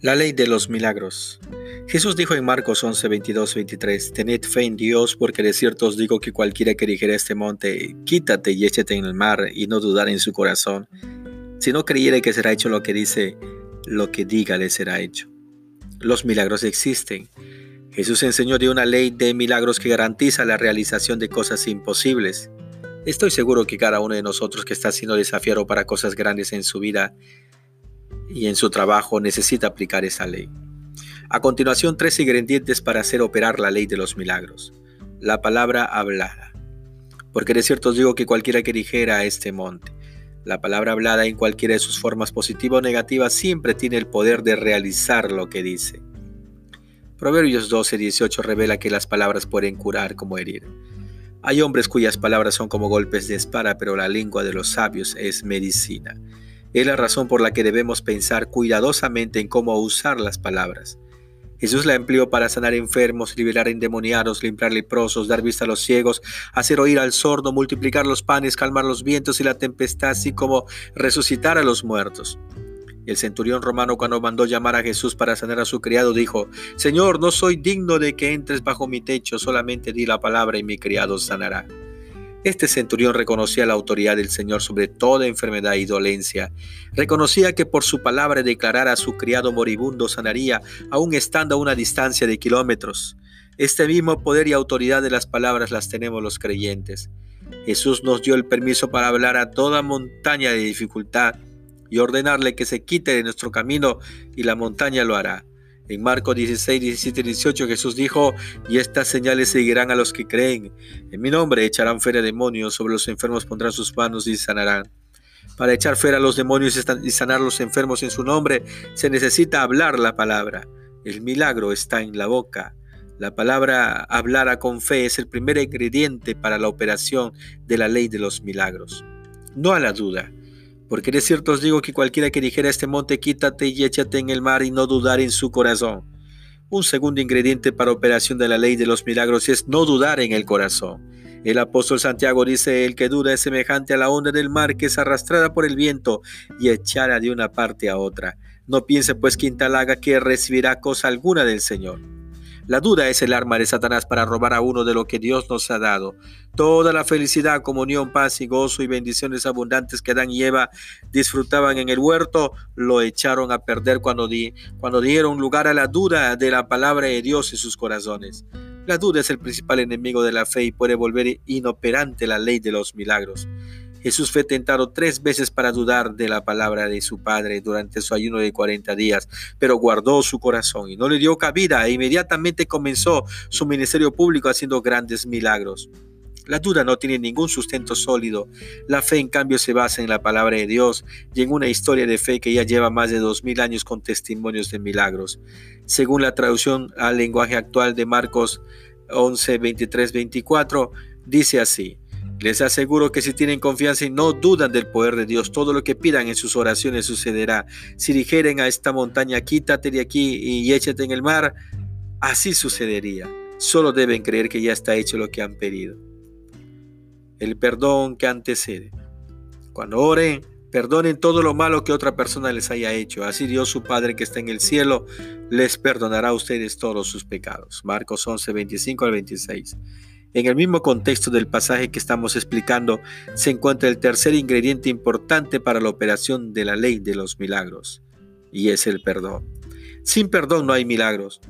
La ley de los milagros. Jesús dijo en Marcos 11, 22, 23, Tened fe en Dios, porque de cierto os digo que cualquiera que dijera este monte, quítate y échate en el mar, y no dudar en su corazón, si no creyere que será hecho lo que dice, lo que diga le será hecho. Los milagros existen. Jesús enseñó de una ley de milagros que garantiza la realización de cosas imposibles. Estoy seguro que cada uno de nosotros que está siendo desafiado para cosas grandes en su vida, y en su trabajo necesita aplicar esa ley. A continuación, tres ingredientes para hacer operar la ley de los milagros. La palabra hablada. Porque de cierto os digo que cualquiera que dijera a este monte, la palabra hablada en cualquiera de sus formas positiva o negativa siempre tiene el poder de realizar lo que dice. Proverbios 12, 18 revela que las palabras pueden curar como herir. Hay hombres cuyas palabras son como golpes de espada, pero la lengua de los sabios es medicina. Es la razón por la que debemos pensar cuidadosamente en cómo usar las palabras. Jesús la empleó para sanar enfermos, liberar endemoniados, limpiar leprosos, dar vista a los ciegos, hacer oír al sordo, multiplicar los panes, calmar los vientos y la tempestad, así como resucitar a los muertos. El centurión romano cuando mandó llamar a Jesús para sanar a su criado dijo, Señor, no soy digno de que entres bajo mi techo, solamente di la palabra y mi criado sanará. Este centurión reconocía la autoridad del Señor sobre toda enfermedad y dolencia. Reconocía que por su palabra declarar a su criado moribundo sanaría, aun estando a una distancia de kilómetros. Este mismo poder y autoridad de las palabras las tenemos los creyentes. Jesús nos dio el permiso para hablar a toda montaña de dificultad y ordenarle que se quite de nuestro camino y la montaña lo hará. En Marcos 16, 17 y 18 Jesús dijo, y estas señales seguirán a los que creen. En mi nombre echarán fuera demonios, sobre los enfermos pondrán sus manos y sanarán. Para echar fuera a los demonios y sanar a los enfermos en su nombre, se necesita hablar la palabra. El milagro está en la boca. La palabra hablara con fe es el primer ingrediente para la operación de la ley de los milagros. No a la duda. Porque de cierto os digo que cualquiera que dijera a este monte, quítate y échate en el mar y no dudar en su corazón. Un segundo ingrediente para operación de la ley de los milagros es no dudar en el corazón. El apóstol Santiago dice, el que duda es semejante a la onda del mar que es arrastrada por el viento y echada de una parte a otra. No piense pues quien tal haga que recibirá cosa alguna del Señor. La duda es el arma de Satanás para robar a uno de lo que Dios nos ha dado. Toda la felicidad, comunión, paz y gozo y bendiciones abundantes que Adán y Eva disfrutaban en el huerto, lo echaron a perder cuando, di, cuando dieron lugar a la duda de la palabra de Dios en sus corazones. La duda es el principal enemigo de la fe y puede volver inoperante la ley de los milagros. Jesús fue tentado tres veces para dudar de la palabra de su Padre durante su ayuno de 40 días, pero guardó su corazón y no le dio cabida e inmediatamente comenzó su ministerio público haciendo grandes milagros. La duda no tiene ningún sustento sólido. La fe, en cambio, se basa en la palabra de Dios y en una historia de fe que ya lleva más de dos mil años con testimonios de milagros. Según la traducción al lenguaje actual de Marcos 11, 23, 24, dice así. Les aseguro que si tienen confianza y no dudan del poder de Dios, todo lo que pidan en sus oraciones sucederá. Si dijeren a esta montaña, quítate de aquí y échate en el mar, así sucedería. Solo deben creer que ya está hecho lo que han pedido. El perdón que antecede. Cuando oren, perdonen todo lo malo que otra persona les haya hecho. Así Dios su Padre que está en el cielo les perdonará a ustedes todos sus pecados. Marcos 11, 25 al 26. En el mismo contexto del pasaje que estamos explicando se encuentra el tercer ingrediente importante para la operación de la ley de los milagros, y es el perdón. Sin perdón no hay milagros.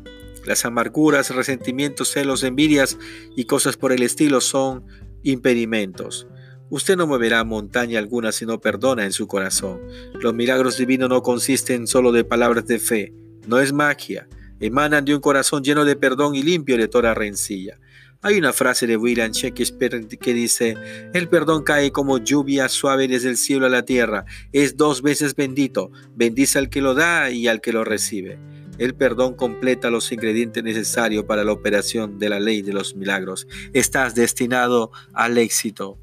Las amarguras, resentimientos, celos, envidias y cosas por el estilo son impedimentos. Usted no moverá montaña alguna si no perdona en su corazón. Los milagros divinos no consisten solo de palabras de fe, no es magia, emanan de un corazón lleno de perdón y limpio de toda rencilla. Hay una frase de William Shakespeare que dice, el perdón cae como lluvia suave desde el cielo a la tierra, es dos veces bendito, bendice al que lo da y al que lo recibe. El perdón completa los ingredientes necesarios para la operación de la ley de los milagros. Estás destinado al éxito.